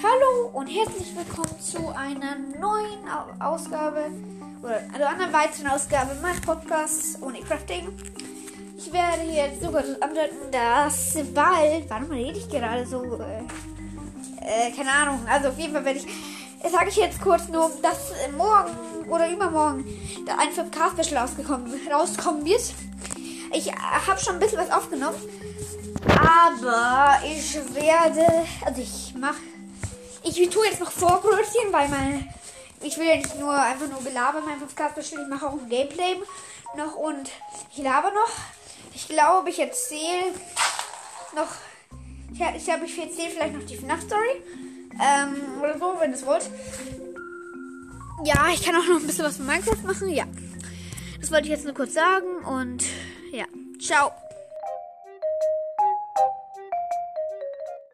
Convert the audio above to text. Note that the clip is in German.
Hallo und herzlich willkommen zu einer neuen Au- Ausgabe oder also einer weiteren Ausgabe meines Podcasts ohne Crafting. Ich werde jetzt sogar andeuten, dass bald, warum rede ich gerade so, äh, äh, keine Ahnung, also auf jeden Fall werde ich, sage ich jetzt kurz nur, dass morgen oder übermorgen da ein 5K-Special rausgekommen, rauskommen wird. Ich äh, habe schon ein bisschen was aufgenommen, aber ich werde, also ich mache, ich tue jetzt noch Vorgrößchen, weil mein, ich will ja nicht nur einfach nur belabern, mein 5K-Special, ich mache auch ein Gameplay noch und ich laber noch. Ich glaube, ich erzähle noch ich, ich glaube, ich erzähle vielleicht noch die FNAF-Story. Ähm, oder so, wenn es wollt. Ja, ich kann auch noch ein bisschen was von Minecraft machen. Ja. Das wollte ich jetzt nur kurz sagen. Und ja. Ciao.